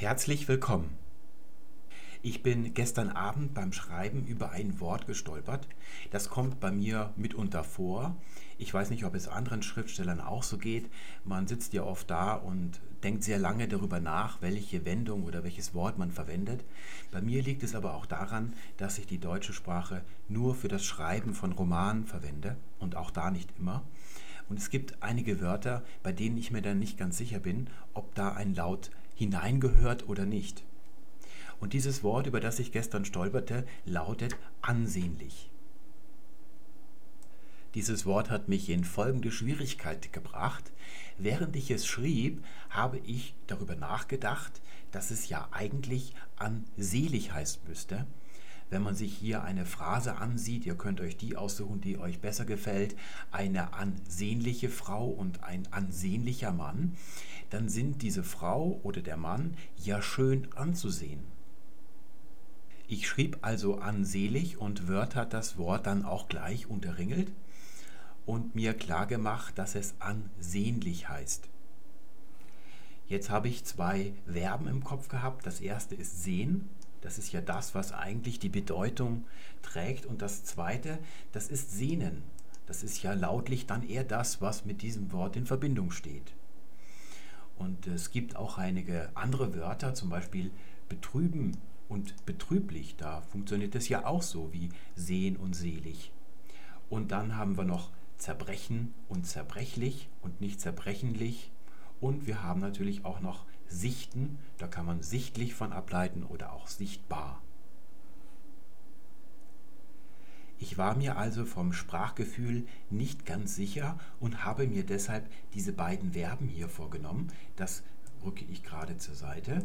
Herzlich willkommen. Ich bin gestern Abend beim Schreiben über ein Wort gestolpert. Das kommt bei mir mitunter vor. Ich weiß nicht, ob es anderen Schriftstellern auch so geht. Man sitzt ja oft da und denkt sehr lange darüber nach, welche Wendung oder welches Wort man verwendet. Bei mir liegt es aber auch daran, dass ich die deutsche Sprache nur für das Schreiben von Romanen verwende und auch da nicht immer. Und es gibt einige Wörter, bei denen ich mir dann nicht ganz sicher bin, ob da ein Laut hineingehört oder nicht. Und dieses Wort, über das ich gestern stolperte, lautet ansehnlich. Dieses Wort hat mich in folgende Schwierigkeit gebracht. Während ich es schrieb, habe ich darüber nachgedacht, dass es ja eigentlich ansehlich heißen müsste. Wenn man sich hier eine Phrase ansieht, ihr könnt euch die aussuchen, die euch besser gefällt, eine ansehnliche Frau und ein ansehnlicher Mann, dann sind diese Frau oder der Mann ja schön anzusehen. Ich schrieb also ansehlich und Word hat das Wort dann auch gleich unterringelt und mir klargemacht, dass es ansehnlich heißt. Jetzt habe ich zwei Verben im Kopf gehabt. Das erste ist sehen. Das ist ja das, was eigentlich die Bedeutung trägt. Und das zweite, das ist sehnen. Das ist ja lautlich dann eher das, was mit diesem Wort in Verbindung steht. Und es gibt auch einige andere Wörter, zum Beispiel betrüben und betrüblich, da funktioniert es ja auch so wie sehen und selig. Und dann haben wir noch zerbrechen und zerbrechlich und nicht zerbrechenlich. Und wir haben natürlich auch noch sichten, da kann man sichtlich von ableiten oder auch sichtbar. Ich war mir also vom Sprachgefühl nicht ganz sicher und habe mir deshalb diese beiden Verben hier vorgenommen. Das rücke ich gerade zur Seite.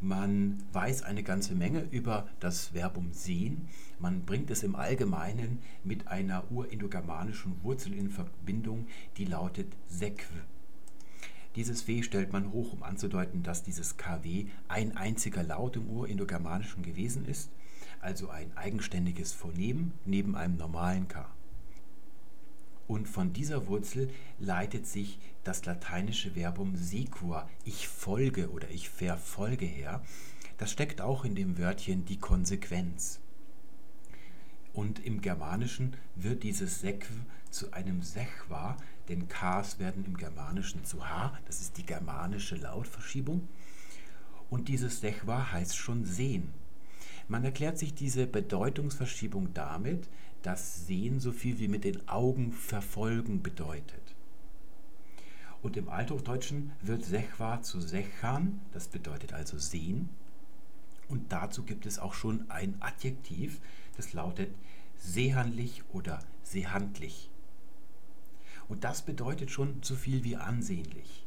Man weiß eine ganze Menge über das Verbum sehen. Man bringt es im Allgemeinen mit einer urindogermanischen Wurzel in Verbindung, die lautet sekw. Dieses W stellt man hoch, um anzudeuten, dass dieses KW ein einziger Laut im Urindogermanischen gewesen ist, also ein eigenständiges Phonem neben einem normalen K. Und von dieser Wurzel leitet sich das lateinische Verbum sequor, ich folge oder ich verfolge her. Das steckt auch in dem Wörtchen die Konsequenz. Und im Germanischen wird dieses Sekw zu einem Sechwa, denn Ks werden im Germanischen zu H, das ist die germanische Lautverschiebung. Und dieses Sechwa heißt schon sehen. Man erklärt sich diese Bedeutungsverschiebung damit, dass Sehen so viel wie mit den Augen verfolgen bedeutet. Und im Althochdeutschen wird Sechwa zu Sechan, das bedeutet also sehen. Und dazu gibt es auch schon ein Adjektiv, das lautet sehanlich oder sehandlich. Und das bedeutet schon so viel wie ansehnlich.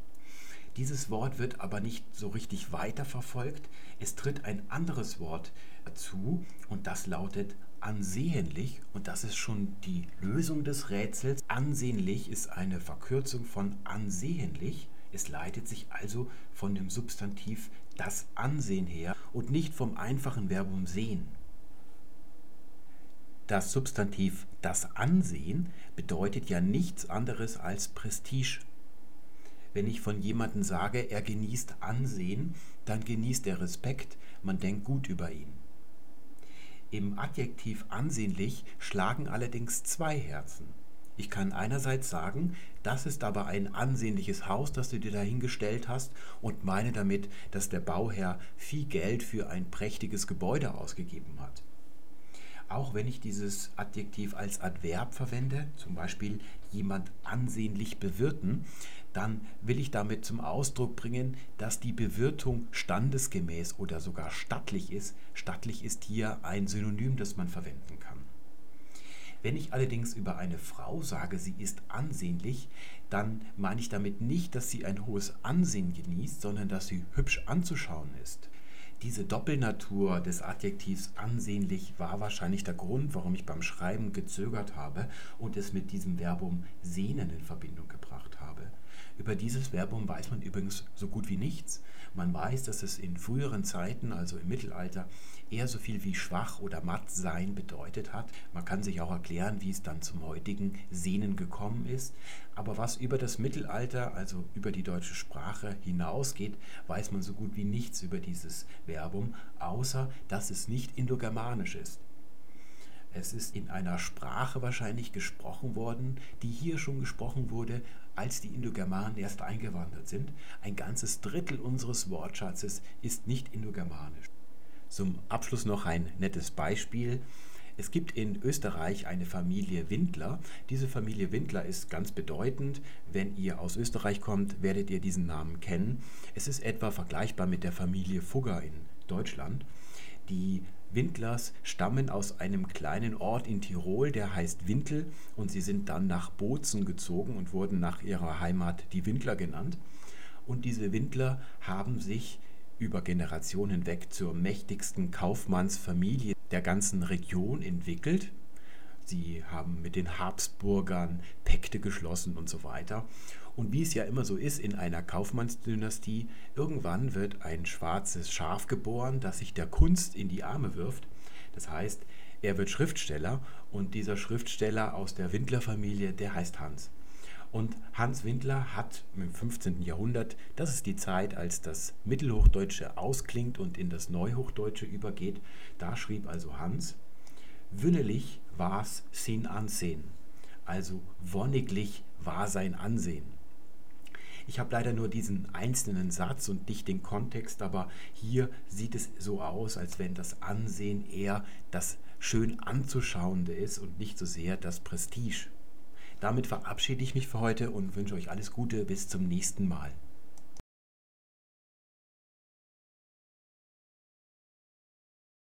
Dieses Wort wird aber nicht so richtig weiterverfolgt. Es tritt ein anderes Wort dazu und das lautet ansehnlich und das ist schon die Lösung des Rätsels. Ansehnlich ist eine Verkürzung von ansehnlich. Es leitet sich also von dem Substantiv das Ansehen her und nicht vom einfachen Verbum sehen. Das Substantiv das Ansehen bedeutet ja nichts anderes als Prestige. Wenn ich von jemandem sage, er genießt Ansehen, dann genießt er Respekt, man denkt gut über ihn. Im Adjektiv ansehnlich schlagen allerdings zwei Herzen. Ich kann einerseits sagen, das ist aber ein ansehnliches Haus, das du dir dahingestellt hast und meine damit, dass der Bauherr viel Geld für ein prächtiges Gebäude ausgegeben hat. Auch wenn ich dieses Adjektiv als Adverb verwende, zum Beispiel jemand ansehnlich bewirten, dann will ich damit zum Ausdruck bringen, dass die Bewirtung standesgemäß oder sogar stattlich ist. Stattlich ist hier ein Synonym, das man verwenden kann. Wenn ich allerdings über eine Frau sage, sie ist ansehnlich, dann meine ich damit nicht, dass sie ein hohes Ansehen genießt, sondern dass sie hübsch anzuschauen ist. Diese Doppelnatur des Adjektivs ansehnlich war wahrscheinlich der Grund, warum ich beim Schreiben gezögert habe und es mit diesem Verbum sehnen in Verbindung gebracht habe. Über dieses Verbum weiß man übrigens so gut wie nichts. Man weiß, dass es in früheren Zeiten, also im Mittelalter, eher so viel wie schwach oder matt sein bedeutet hat. Man kann sich auch erklären, wie es dann zum heutigen Sehnen gekommen ist. Aber was über das Mittelalter, also über die deutsche Sprache hinausgeht, weiß man so gut wie nichts über dieses Verbum, außer dass es nicht indogermanisch ist. Es ist in einer Sprache wahrscheinlich gesprochen worden, die hier schon gesprochen wurde, als die Indogermanen erst eingewandert sind. Ein ganzes Drittel unseres Wortschatzes ist nicht indogermanisch. Zum Abschluss noch ein nettes Beispiel. Es gibt in Österreich eine Familie Windler. Diese Familie Windler ist ganz bedeutend. Wenn ihr aus Österreich kommt, werdet ihr diesen Namen kennen. Es ist etwa vergleichbar mit der Familie Fugger in Deutschland. Die Windlers stammen aus einem kleinen Ort in Tirol, der heißt Wintel, und sie sind dann nach Bozen gezogen und wurden nach ihrer Heimat die Windler genannt. Und diese Windler haben sich über Generationen hinweg zur mächtigsten Kaufmannsfamilie der ganzen Region entwickelt. Sie haben mit den Habsburgern Pakte geschlossen und so weiter. Und wie es ja immer so ist in einer Kaufmannsdynastie, irgendwann wird ein schwarzes Schaf geboren, das sich der Kunst in die Arme wirft. Das heißt, er wird Schriftsteller und dieser Schriftsteller aus der Windler-Familie, der heißt Hans. Und Hans Windler hat im 15. Jahrhundert, das ist die Zeit, als das Mittelhochdeutsche ausklingt und in das Neuhochdeutsche übergeht, da schrieb also Hans, Wünnelig war's sin Ansehen, also wonniglich war sein Ansehen. Ich habe leider nur diesen einzelnen Satz und nicht den Kontext, aber hier sieht es so aus, als wenn das Ansehen eher das schön anzuschauende ist und nicht so sehr das Prestige. Damit verabschiede ich mich für heute und wünsche euch alles Gute. Bis zum nächsten Mal.